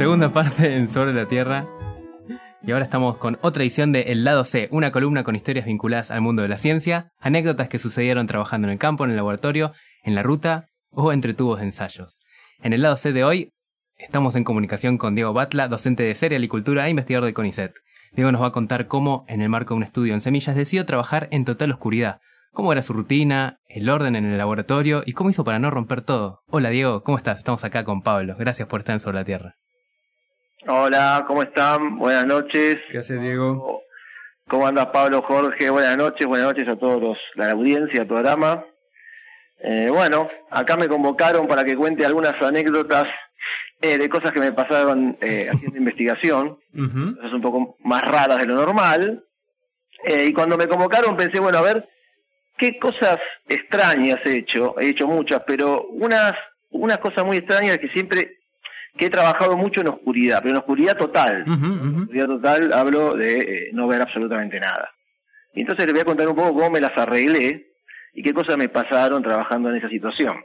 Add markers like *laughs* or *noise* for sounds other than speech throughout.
Segunda parte en Sobre la Tierra. Y ahora estamos con otra edición de El Lado C, una columna con historias vinculadas al mundo de la ciencia, anécdotas que sucedieron trabajando en el campo, en el laboratorio, en la ruta o entre tubos de ensayos. En el lado C de hoy estamos en comunicación con Diego Batla, docente de cerealicultura e investigador de CONICET. Diego nos va a contar cómo, en el marco de un estudio en semillas, decidió trabajar en total oscuridad, cómo era su rutina, el orden en el laboratorio y cómo hizo para no romper todo. Hola Diego, ¿cómo estás? Estamos acá con Pablo. Gracias por estar en Sobre la Tierra. Hola, ¿cómo están? Buenas noches. ¿Qué hace Diego? ¿Cómo anda Pablo, Jorge? Buenas noches, buenas noches a todos los, la audiencia, al programa. Eh, bueno, acá me convocaron para que cuente algunas anécdotas eh, de cosas que me pasaron eh, *laughs* haciendo investigación, cosas un poco más raras de lo normal. Eh, y cuando me convocaron pensé, bueno, a ver, ¿qué cosas extrañas he hecho? He hecho muchas, pero unas, unas cosas muy extrañas que siempre que he trabajado mucho en oscuridad, pero en oscuridad total. En oscuridad total hablo de eh, no ver absolutamente nada. Y entonces les voy a contar un poco cómo me las arreglé y qué cosas me pasaron trabajando en esa situación.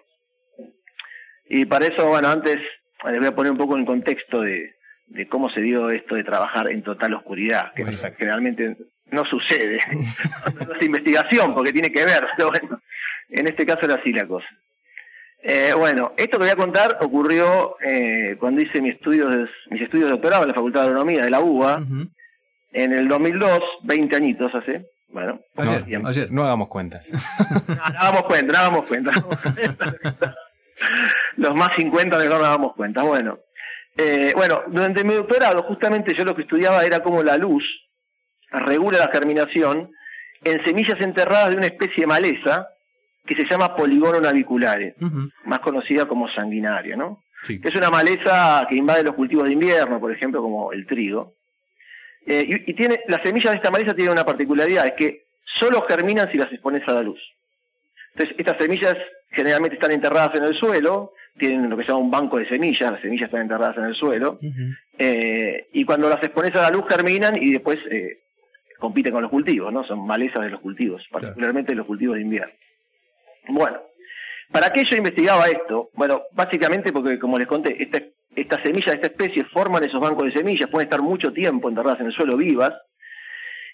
Y para eso, bueno, antes les voy a poner un poco en contexto de, de cómo se dio esto de trabajar en total oscuridad, que generalmente no sucede. *laughs* no es investigación, porque tiene que ver, pero bueno, en este caso era así la cosa. Eh, bueno, esto que voy a contar ocurrió eh, cuando hice mis estudios, mis estudios de doctorado en la Facultad de Agronomía de la UBA, en el 2002, 20 añitos hace. Bueno, no, ayer, no hagamos cuentas. *laughs* no, no hagamos cuenta, no hagamos cuenta. Los más 50 mejor no hagamos cuenta. Bueno, eh, bueno, durante mi doctorado justamente yo lo que estudiaba era cómo la luz regula la germinación en semillas enterradas de una especie de maleza que se llama poligono naviculare, más conocida como sanguinaria, ¿no? Es una maleza que invade los cultivos de invierno, por ejemplo, como el trigo. Eh, y, y, tiene, las semillas de esta maleza tienen una particularidad, es que solo germinan si las expones a la luz. Entonces, estas semillas generalmente están enterradas en el suelo, tienen lo que se llama un banco de semillas, las semillas están enterradas en el suelo, eh, y cuando las expones a la luz germinan y después eh, compiten con los cultivos, ¿no? Son malezas de los cultivos, particularmente de los cultivos de invierno. Bueno, ¿para qué yo investigaba esto? Bueno, básicamente porque, como les conté, esta, estas semillas de esta especie forman esos bancos de semillas, pueden estar mucho tiempo enterradas en el suelo vivas,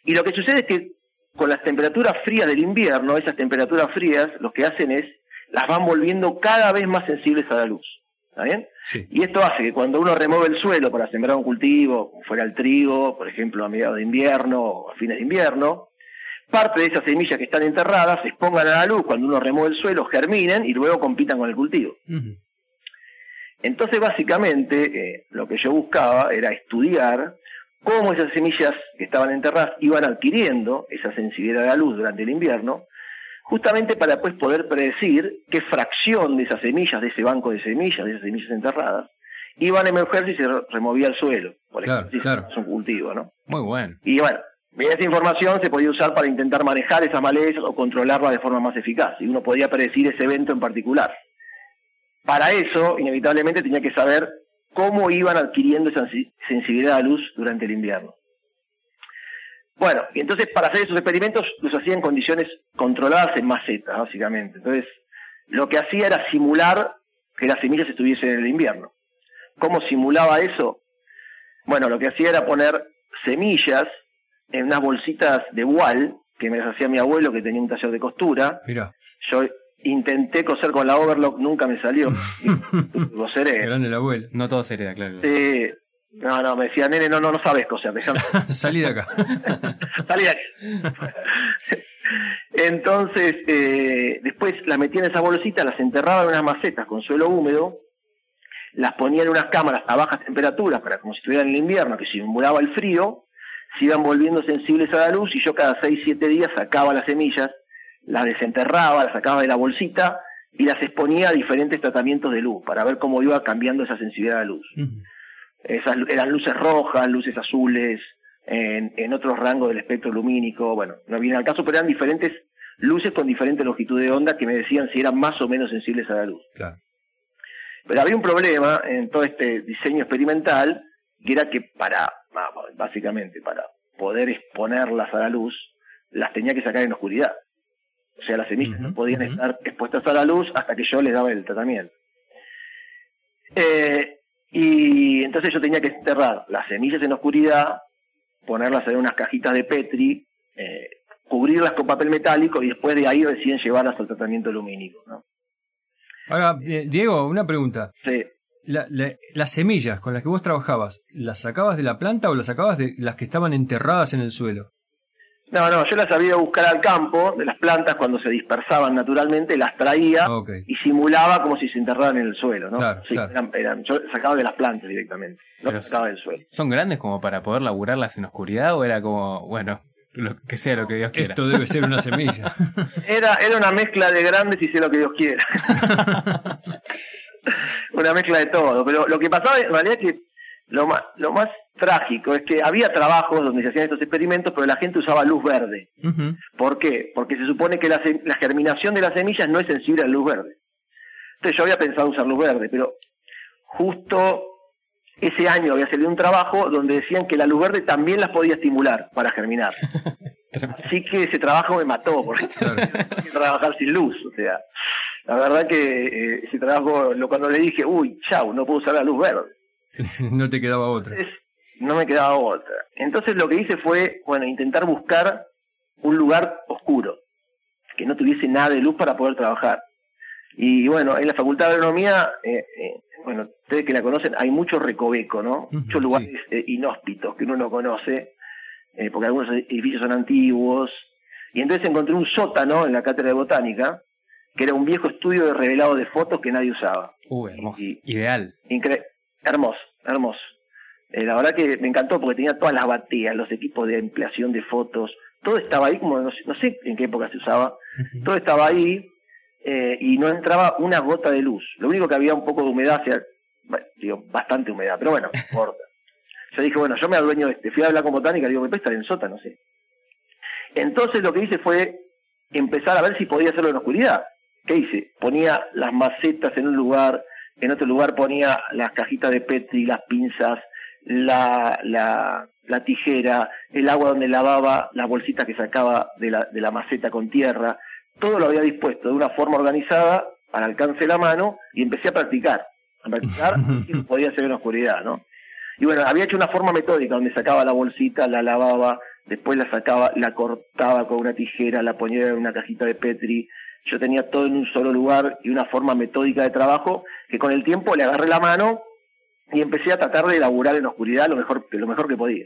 y lo que sucede es que con las temperaturas frías del invierno, esas temperaturas frías, lo que hacen es, las van volviendo cada vez más sensibles a la luz. ¿Está bien? Y esto hace que cuando uno remueve el suelo para sembrar un cultivo, fuera el trigo, por ejemplo, a mediados de invierno o a fines de invierno, parte de esas semillas que están enterradas se expongan a la luz cuando uno remueve el suelo, germinen y luego compitan con el cultivo. Entonces, básicamente, eh, lo que yo buscaba era estudiar cómo esas semillas que estaban enterradas iban adquiriendo esa sensibilidad a la luz durante el invierno, justamente para después poder predecir qué fracción de esas semillas, de ese banco de semillas, de esas semillas enterradas, iban a emerger si se removía el suelo, por ejemplo, si es un cultivo, ¿no? Muy bueno. Y bueno, esa información se podía usar para intentar manejar esas malezas o controlarlas de forma más eficaz, y uno podía predecir ese evento en particular. Para eso, inevitablemente, tenía que saber cómo iban adquiriendo esa sensibilidad a la luz durante el invierno. Bueno, y entonces para hacer esos experimentos los hacía en condiciones controladas en macetas, básicamente. Entonces, lo que hacía era simular que las semillas estuviesen en el invierno. ¿Cómo simulaba eso? Bueno, lo que hacía era poner semillas en unas bolsitas de wall que me hacía mi abuelo que tenía un taller de costura. Mira. Yo intenté coser con la overlock, nunca me salió. *laughs* Coseré. Grande el abuelo. No todo se hereda, claro. Sí. No, no, me decía, nene, no, no, no sabes coser. *laughs* Salí de acá. *laughs* Salí de acá. Entonces, eh, después las metía en esa bolsita, las enterraba en unas macetas con suelo húmedo, las ponía en unas cámaras a bajas temperaturas, para como si estuvieran en el invierno, que simulaba el frío, se iban volviendo sensibles a la luz y yo cada 6, 7 días sacaba las semillas las desenterraba, las sacaba de la bolsita y las exponía a diferentes tratamientos de luz para ver cómo iba cambiando esa sensibilidad a la luz. Esas eran luces rojas, luces azules, en, en otros rangos del espectro lumínico, bueno, no viene al caso, pero eran diferentes luces con diferente longitud de onda que me decían si eran más o menos sensibles a la luz. Claro. Pero había un problema en todo este diseño experimental, que era que para, básicamente, para poder exponerlas a la luz, las tenía que sacar en oscuridad. O sea, las semillas no podían estar expuestas a la luz hasta que yo les daba el tratamiento. Eh, Y entonces yo tenía que enterrar las semillas en oscuridad, ponerlas en unas cajitas de Petri, eh, cubrirlas con papel metálico y después de ahí recién llevarlas al tratamiento lumínico. ¿no? Ahora, eh, Diego, una pregunta. Sí. La- la- las semillas con las que vos trabajabas, ¿las sacabas de la planta o las sacabas de las que estaban enterradas en el suelo? No, no, yo las había buscar al campo de las plantas cuando se dispersaban naturalmente, las traía Ah, y simulaba como si se enterraran en el suelo, ¿no? Claro, sí, claro. eran- eran- yo sacaba de las plantas directamente, no Pero sacaba del suelo. ¿Son grandes como para poder laburarlas en oscuridad o era como, bueno, lo que sea lo que Dios quiera? Esto debe ser una semilla. *laughs* Era, era una mezcla de grandes y sé lo que Dios quiera. *laughs* *laughs* una mezcla de todo. Pero lo que pasaba en realidad es que lo más, lo más trágico es que había trabajos donde se hacían estos experimentos, pero la gente usaba luz verde. ¿Por qué? Porque se supone que la, germinación de las semillas no es sensible a la luz verde. Entonces yo había pensado usar luz verde, pero justo ese año había salido un trabajo donde decían que la luz verde también las podía estimular para germinar. *laughs* Así que ese trabajo me mató, porque Claro. tenía *laughs* que trabajar sin luz. O sea, la verdad que eh, ese trabajo, lo, cuando le dije, uy, chau, no puedo usar la luz verde. *laughs* no te quedaba otra. Entonces, no me quedaba otra. Entonces lo que hice fue, bueno, intentar buscar un lugar oscuro, que no tuviese nada de luz para poder trabajar. Y bueno, en la Facultad de Agronomía, eh, eh, bueno, ustedes que la conocen, hay mucho recoveco, ¿no? Muchos lugares eh, inhóspitos que uno no conoce, eh, porque algunos edificios son antiguos. Y entonces encontré un sótano en la cátedra de botánica, que era un viejo estudio de revelado de fotos que nadie usaba. Uh, hermoso. Y- Ideal. Incre hermoso, hermoso. Eh, la verdad que me encantó porque tenía todas las bateas, los equipos de ampliación de fotos, todo estaba ahí, como no sé, no sé en qué época se usaba, todo estaba ahí eh, y no entraba una gota de luz. Lo único que había un poco de humedad, hacía- bueno, digo, bastante humedad, pero bueno, no importa. *laughs* Yo dije, bueno, yo me adueño de este, fui a hablar con botánica, digo, me puede estar en sótano, sé. Entonces lo que hice fue empezar a ver si podía hacerlo en oscuridad. ¿Qué hice? Ponía las macetas en un lugar, en otro lugar ponía las cajitas de Petri, las pinzas, la, la, la tijera, el agua donde lavaba, las bolsitas que sacaba de la, de la maceta con tierra. Todo lo había dispuesto de una forma organizada, al alcance de la mano, y empecé a practicar. A practicar *laughs* lo podía hacer en oscuridad, ¿no? Y bueno, había hecho una forma metódica donde sacaba la bolsita, la lavaba, después la sacaba, la cortaba con una tijera, la ponía en una cajita de Petri. Yo tenía todo en un solo lugar y una forma metódica de trabajo que con el tiempo le agarré la mano y empecé a tratar de elaborar en oscuridad lo mejor, lo mejor que podía.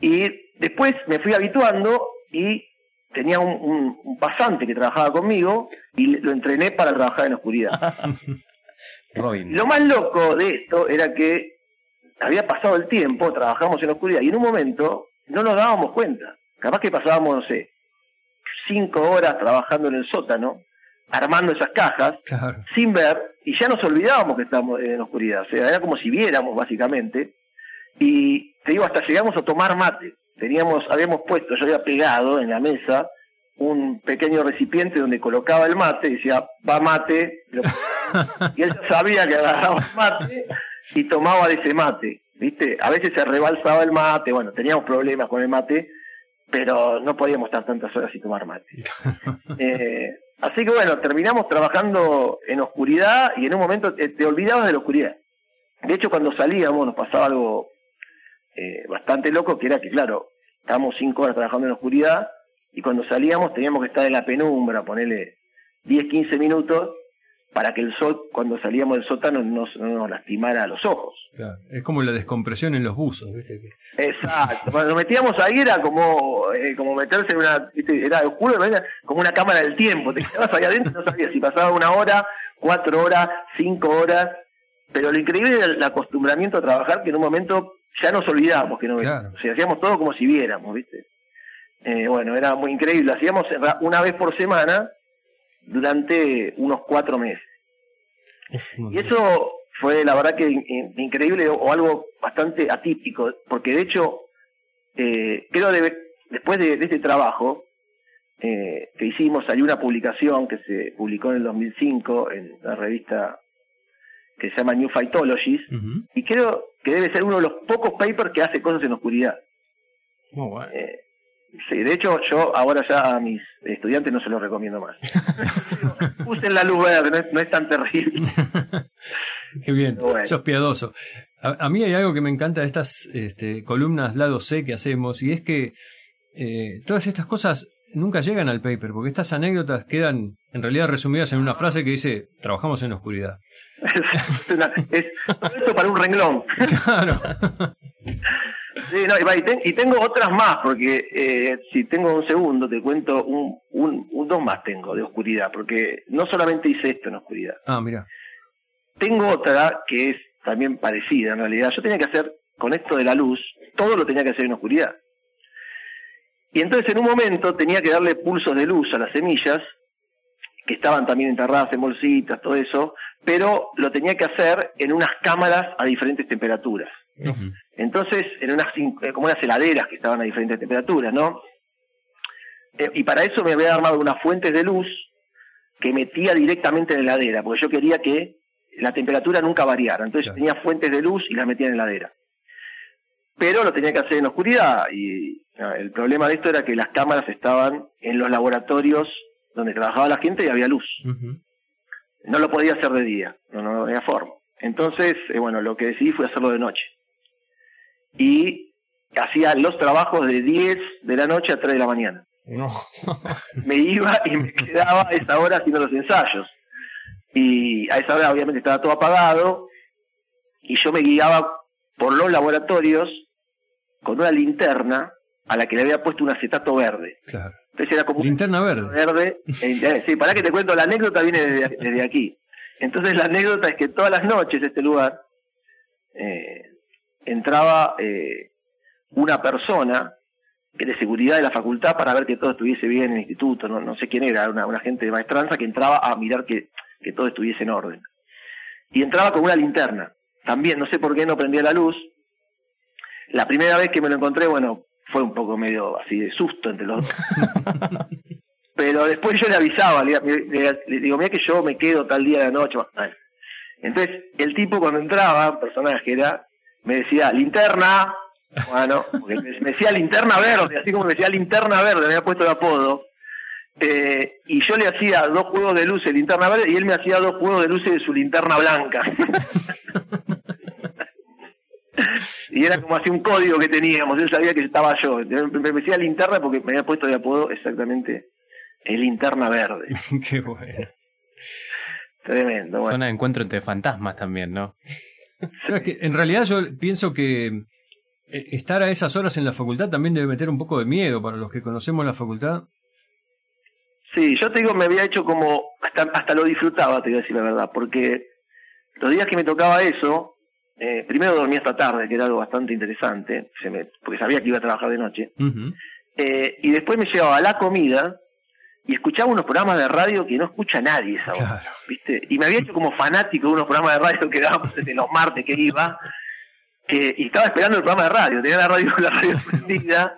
Y después me fui habituando y tenía un, un- un pasante que trabajaba conmigo y lo entrené para trabajar en oscuridad. *laughs* Robin. Lo más loco de esto era que había pasado el tiempo, trabajamos en la oscuridad y en un momento no nos dábamos cuenta. Capaz que pasábamos, no sé, cinco horas trabajando en el sótano, armando esas cajas, Claro. sin ver, y ya nos olvidábamos que estábamos en la oscuridad. O sea, era como si viéramos, básicamente. Y te digo, hasta llegamos a tomar mate. Teníamos, habíamos puesto, yo había pegado en la mesa un pequeño recipiente donde colocaba el mate, y decía, va mate, lo- *laughs* y él sabía que agarraba el mate y tomaba de ese mate, ¿viste? A veces se rebalsaba el mate, bueno, teníamos problemas con el mate, pero no podíamos estar tantas horas sin tomar mate. *laughs* Eh, así que bueno, terminamos trabajando en oscuridad y en un momento te, te olvidabas de la oscuridad. De hecho, cuando salíamos nos pasaba algo eh, bastante loco, que era que, claro, estábamos cinco horas trabajando en oscuridad y cuando salíamos teníamos que estar en la penumbra, ponerle 10, 15 minutos para que el sol, cuando salíamos del sótano, no, no nos lastimara los ojos. Claro. Es como la descompresión en los buzos, ¿viste? Exacto. Cuando nos metíamos ahí era como, eh, como meterse en una, ¿viste? era oscuro, era como una cámara del tiempo. Te quedabas ahí adentro y no sabías si pasaba una hora, cuatro horas, cinco horas. Pero lo increíble era el acostumbramiento a trabajar que en un momento ya nos olvidábamos que no Claro. O sea, hacíamos todo como si viéramos, ¿viste? Eh, bueno, era muy increíble. Hacíamos una vez por semana durante unos cuatro meses. Y eso fue la verdad que in- in- increíble o, algo bastante atípico, porque de hecho, eh, creo de, después de, de este trabajo eh, que hicimos, salió una publicación que se publicó en el 2005 en una revista que se llama New Ujú. y creo que debe ser uno de los pocos papers que hace cosas en oscuridad. Bueno. Eh, Sí, de hecho yo ahora ya a mis estudiantes no se los recomiendo más. *laughs* Usen la luz verde, no es, tan terrible. *laughs* Qué bien, sos piadoso. A, mí hay algo que me encanta de estas este, columnas lado C que hacemos y es que eh, todas estas cosas nunca llegan al paper porque estas anécdotas quedan en realidad resumidas en una frase que dice trabajamos en la oscuridad. *laughs* es, esto para un renglón. Claro. Sí, no, y, tengo otras más, porque eh, si tengo un segundo, te cuento un, un, dos más tengo de oscuridad, porque no solamente hice esto en oscuridad. Ah, mira. Tengo otra que es también parecida en realidad. Yo tenía que hacer, con esto de la luz, todo lo tenía que hacer en oscuridad. Y entonces en un momento tenía que darle pulsos de luz a las semillas, que estaban también enterradas en bolsitas, todo eso, pero lo tenía que hacer en unas cámaras a diferentes temperaturas. Entonces, en unas eh, como unas heladeras que estaban a diferentes temperaturas, ¿no? Eh, y para eso me había armado unas fuentes de luz que metía directamente en la heladera, porque yo quería que la temperatura nunca variara. Entonces tenía fuentes de luz y las metía en la heladera. Pero lo tenía que hacer en oscuridad y el problema de esto era que las cámaras estaban en los laboratorios donde trabajaba la gente y había luz. No lo podía hacer de día, no, no había forma. Entonces, eh, bueno, lo que decidí fue hacerlo de noche y hacía los trabajos de 10 de la noche a 3 de la mañana. me iba y me quedaba a esa hora haciendo los ensayos. Y a esa hora obviamente estaba todo apagado y yo me guiaba por los laboratorios con una linterna a la que le había puesto un acetato verde. Claro. Entonces era como linterna verde. verde. Eh, sí, para que te cuento, la anécdota viene desde, desde, aquí. Entonces la anécdota es que todas las noches este lugar eh, entraba eh, una persona de seguridad de la facultad para ver que todo estuviese bien en el instituto, no, no sé quién era, una, una gente de maestranza que entraba a mirar que, que todo estuviese en orden. Y entraba con una linterna. También, no sé por qué no prendía la luz. La primera vez que me lo encontré, bueno, fue un poco medio así de susto entre los dos. *laughs* Pero después yo le avisaba, le, digo, mira que yo me quedo tal día de la noche. Entonces, el tipo cuando entraba, personaje era, me decía linterna, *laughs* bueno, me decía linterna verde, así como me decía linterna verde, me había puesto el apodo. Eh, y yo le hacía dos juegos de luces linterna verde y él me hacía dos juegos de luces de su linterna blanca. *laughs* y era como así un código que teníamos, él sabía que estaba yo. Me decía linterna porque me había puesto de apodo exactamente el linterna verde. *laughs* Qué bueno. Tremendo. Bueno. Zona de encuentro entre fantasmas también, ¿no? *laughs* que en realidad yo pienso que eh, estar a esas horas en la facultad también debe meter un poco de miedo para los que conocemos la facultad. Sí, yo te digo, me había hecho como, hasta, hasta lo disfrutaba, te voy a decir la verdad, porque los días que me tocaba eso, eh, primero dormía hasta tarde, que era algo bastante interesante, se me, porque sabía que iba a trabajar de noche, eh, y después me llevaba la comida, y escuchaba unos programas de radio que no escucha nadie esa hora, ¿viste? Y me había hecho como fanático de unos programas de radio que dábamos desde los martes que iba, y estaba esperando el programa de radio, tenía la radio, la radio *laughs* prendida,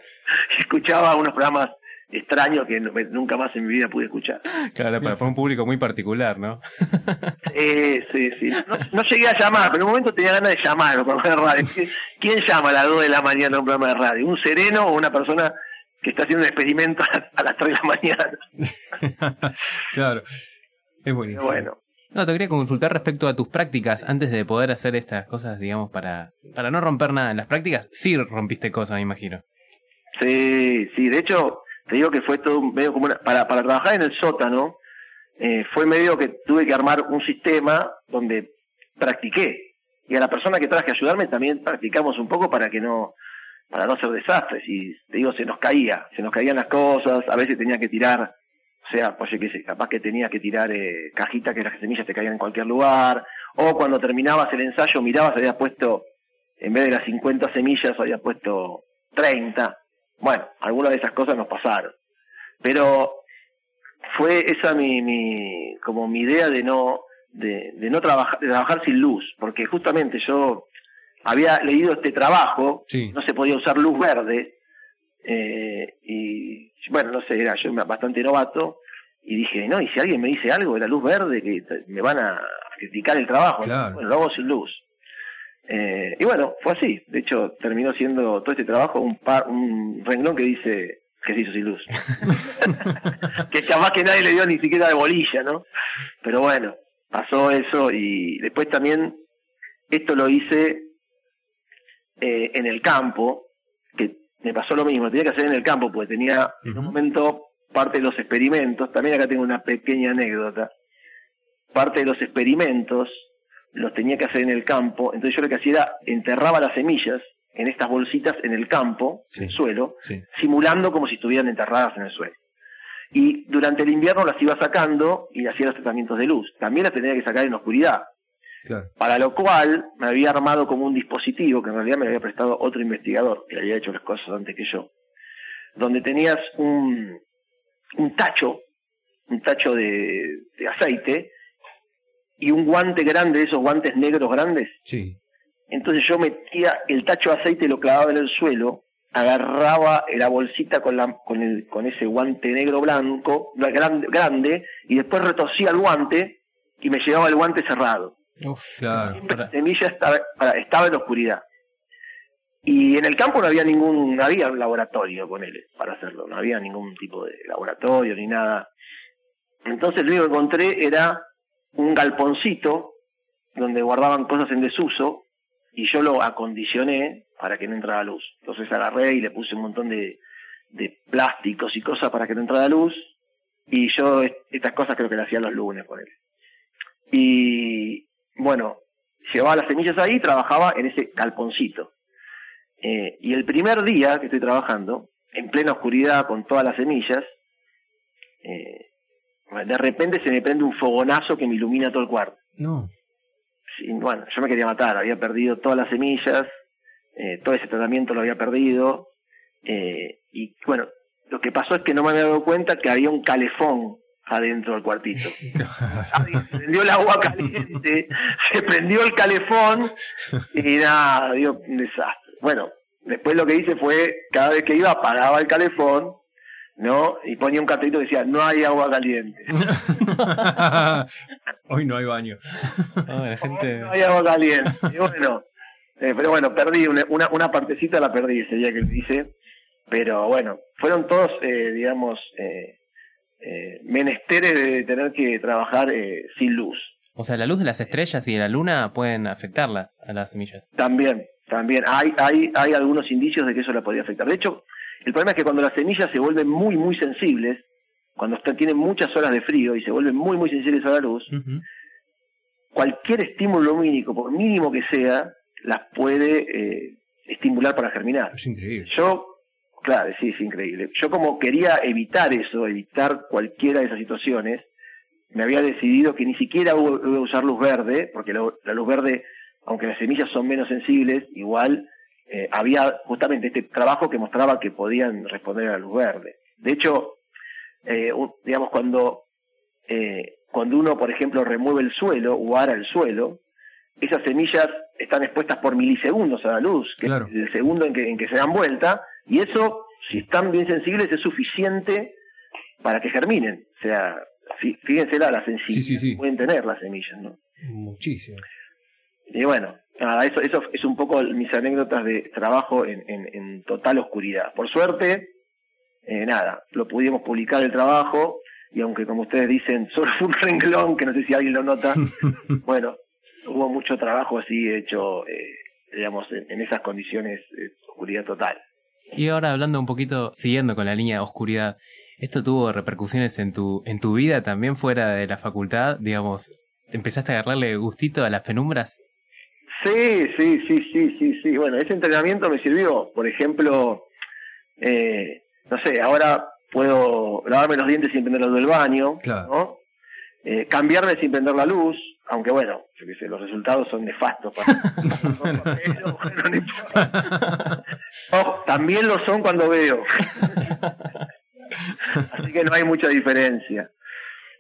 y escuchaba unos programas extraños que nunca más en mi vida pude escuchar. Claro, para, un público muy particular, ¿no? *laughs* sí, sí, sí. No, llegué a llamar, pero en un momento tenía ganas de llamar a un programa de radio. ¿Quién llama a las 2 de la mañana a un programa de radio? ¿Un sereno o una persona que está haciendo un experimento *laughs* a las 3 de la mañana. *laughs* claro, es buenísimo. bueno. No, te quería consultar respecto a tus prácticas antes de poder hacer estas cosas, digamos, para, para no romper nada en las prácticas. Sí rompiste cosas, me imagino. Sí, sí, de hecho, te digo que fue todo medio como para, para trabajar en el sótano, eh, fue medio que tuve que armar un sistema donde practiqué. Y a la persona que traje a ayudarme también practicamos un poco para que no, para no hacer desastres. Y te digo, se nos caía, se nos caían las cosas, a veces tenía que tirar, o sea, pues que capaz que tenía que tirar eh, cajitas que las semillas te caían en cualquier lugar, o cuando terminabas el ensayo mirabas, habías puesto, en vez de las 50 semillas, habías puesto 30. Bueno, algunas de esas cosas nos pasaron. Pero fue esa mi, mi como mi idea de no de, de no trabajar de trabajar sin luz porque justamente yo había leído este trabajo, no se podía usar luz verde, eh, y bueno, no sé, era yo bastante novato, y dije, no, y si alguien me dice algo de la luz verde, que me van a criticar el trabajo, bueno, lo hago sin luz. Eh, y bueno, fue así, de hecho terminó siendo todo este trabajo un, par, un renglón que dice que se hizo sin luz. *laughs* *laughs* que capaz que nadie le dio ni siquiera de bolilla, ¿no? Pero bueno, pasó eso y después también esto lo hice eh, en el campo, que me pasó lo mismo, tenía que hacer en el campo porque tenía en un momento parte de los experimentos, también acá tengo una pequeña anécdota, parte de los experimentos los tenía que hacer en el campo, entonces yo lo que hacía era enterraba las semillas en estas bolsitas en el campo, en el suelo, simulando como si estuvieran enterradas en el suelo. Y durante el invierno las iba sacando y hacía los tratamientos de luz. También las tenía que sacar en oscuridad. Para lo cual me había armado como un dispositivo que en realidad me había prestado otro investigador que había hecho las cosas antes que yo, donde tenías un, un tacho, un tacho de, de aceite y un guante grande, esos guantes negros grandes. Sí. Entonces yo metía el tacho de aceite, lo clavaba en el suelo, agarraba la bolsita con, la, con, el, con ese guante negro blanco, grande, grande, y después retorcía el guante y me llevaba el guante cerrado. Uf, claro. La semilla estaba, estaba en la oscuridad. Y en el campo no había ningún, no había un laboratorio con él para hacerlo, no había ningún tipo de laboratorio ni nada. Entonces lo único que encontré era un galponcito donde guardaban cosas en desuso y yo lo acondicioné para que no entrara luz. Entonces agarré y le puse un montón de, de plásticos y cosas para que no entrara luz y yo estas cosas creo que las hacía los lunes por él. Y bueno, llevaba las semillas ahí y trabajaba en ese galponcito. Eh, y el primer día que estoy trabajando, en plena oscuridad con todas las semillas, eh, de repente se me prende un fogonazo que me ilumina todo el cuarto. No. Sí, bueno, yo me quería matar, había perdido todas las semillas, eh, todo ese tratamiento lo había perdido, eh, y bueno, lo que pasó es que no me había dado cuenta que había un calefón adentro del cuartito. *laughs* se prendió el agua caliente, se prendió el calefón y nada, dio un desastre. Bueno, después lo que hice fue, cada vez que iba apagaba el calefón, ¿no? Y ponía un cartelito que decía, no hay agua caliente. *laughs* Hoy no hay baño. No, la gente... no hay agua caliente. Y bueno, eh, pero bueno, perdí una, una, partecita, la perdí ese día que lo hice. Pero bueno, fueron todos, eh, digamos, eh, eh, menesteres de tener que trabajar eh, sin luz. O sea, la luz de las estrellas y de la luna pueden afectarlas a las semillas. También, también. Hay, hay, hay algunos indicios de que eso la podría afectar. De hecho, el problema es que cuando las semillas se vuelven muy, muy sensibles, cuando están, tienen muchas horas de frío y se vuelven muy, muy sensibles a la luz, cualquier estímulo lumínico, por mínimo que sea, las puede eh, estimular para germinar. Es increíble. Yo, claro, sí, es increíble. Yo como quería evitar eso, evitar cualquiera de esas situaciones, me había decidido que ni siquiera iba a usar luz verde, porque la, luz verde, aunque las semillas son menos sensibles, igual eh, había justamente este trabajo que mostraba que podían responder a la luz verde. De hecho, eh, digamos, cuando, eh, cuando uno, por ejemplo, remueve el suelo o ara el suelo, esas semillas están expuestas por milisegundos a la luz, que es el segundo en que, en que se dan vuelta, y eso, si están bien sensibles, es suficiente para que germinen. O sea, fíjense la sensibilidad que pueden tener las semillas, ¿no? Muchísimo. Y bueno, nada, eso, eso es un poco mis anécdotas de trabajo en, en, total oscuridad. Por suerte, eh, nada, lo pudimos publicar el trabajo, y aunque como ustedes dicen, *laughs* solo fue un renglón, que no sé si alguien lo nota, *laughs* bueno, hubo mucho trabajo así hecho, eh, digamos, en, esas condiciones de oscuridad total. Y ahora hablando un poquito, siguiendo con la línea de oscuridad, ¿esto tuvo repercusiones en tu, en tu vida también fuera de la facultad? Digamos, ¿empezaste a agarrarle gustito a las penumbras? Sí, sí, sí, sí, sí, sí. Bueno, ese entrenamiento me sirvió. Por ejemplo, eh, no sé, ahora puedo lavarme los dientes sin prender del baño, ¿no? Eh, cambiarme sin prender la luz, aunque bueno, yo qué sé, los resultados son nefastos para *laughs* *laughs* también lo son cuando veo. *laughs* Así que no hay mucha diferencia.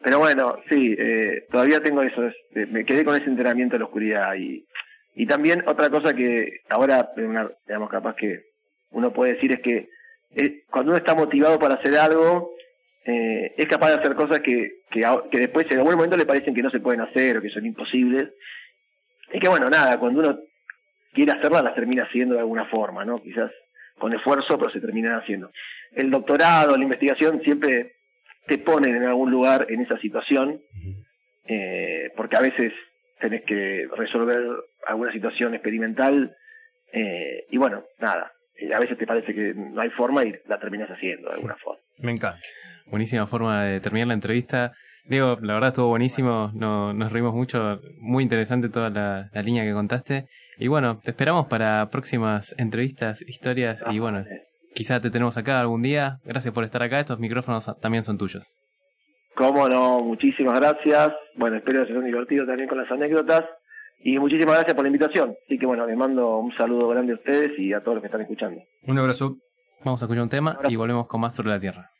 Pero bueno, sí, eh, todavía tengo eso, este, me quedé con ese entrenamiento de la oscuridad y, y también otra cosa que ahora, digamos, capaz que uno puede decir es que eh, cuando uno está motivado para hacer algo, eh, es capaz de hacer cosas que, que, que, después en algún momento le parecen que no se pueden hacer o que son imposibles. Y que bueno, nada, cuando uno quiere hacerlas las termina haciendo de alguna forma, ¿no? Quizás con esfuerzo, pero se terminan haciendo. El doctorado, la investigación siempre te ponen en algún lugar en esa situación, eh, porque a veces tenés que resolver alguna situación experimental eh, y bueno, nada, a veces te parece que no hay forma y la terminas haciendo de alguna forma. Me encanta. Buenísima forma de terminar la entrevista. Diego, la verdad estuvo buenísimo, no, nos reímos mucho, muy interesante toda la, línea que contaste. Y bueno, te esperamos para próximas entrevistas, historias y bueno, quizá te tenemos acá algún día. Gracias por estar acá, estos micrófonos también son tuyos. Cómo no, muchísimas gracias. Bueno, espero que se hayan divertido también con las anécdotas. Y muchísimas gracias por la invitación. Así que bueno, les mando un saludo grande a ustedes y a todos los que están escuchando. Un abrazo. Vamos a escuchar un tema y volvemos con más sobre la Tierra.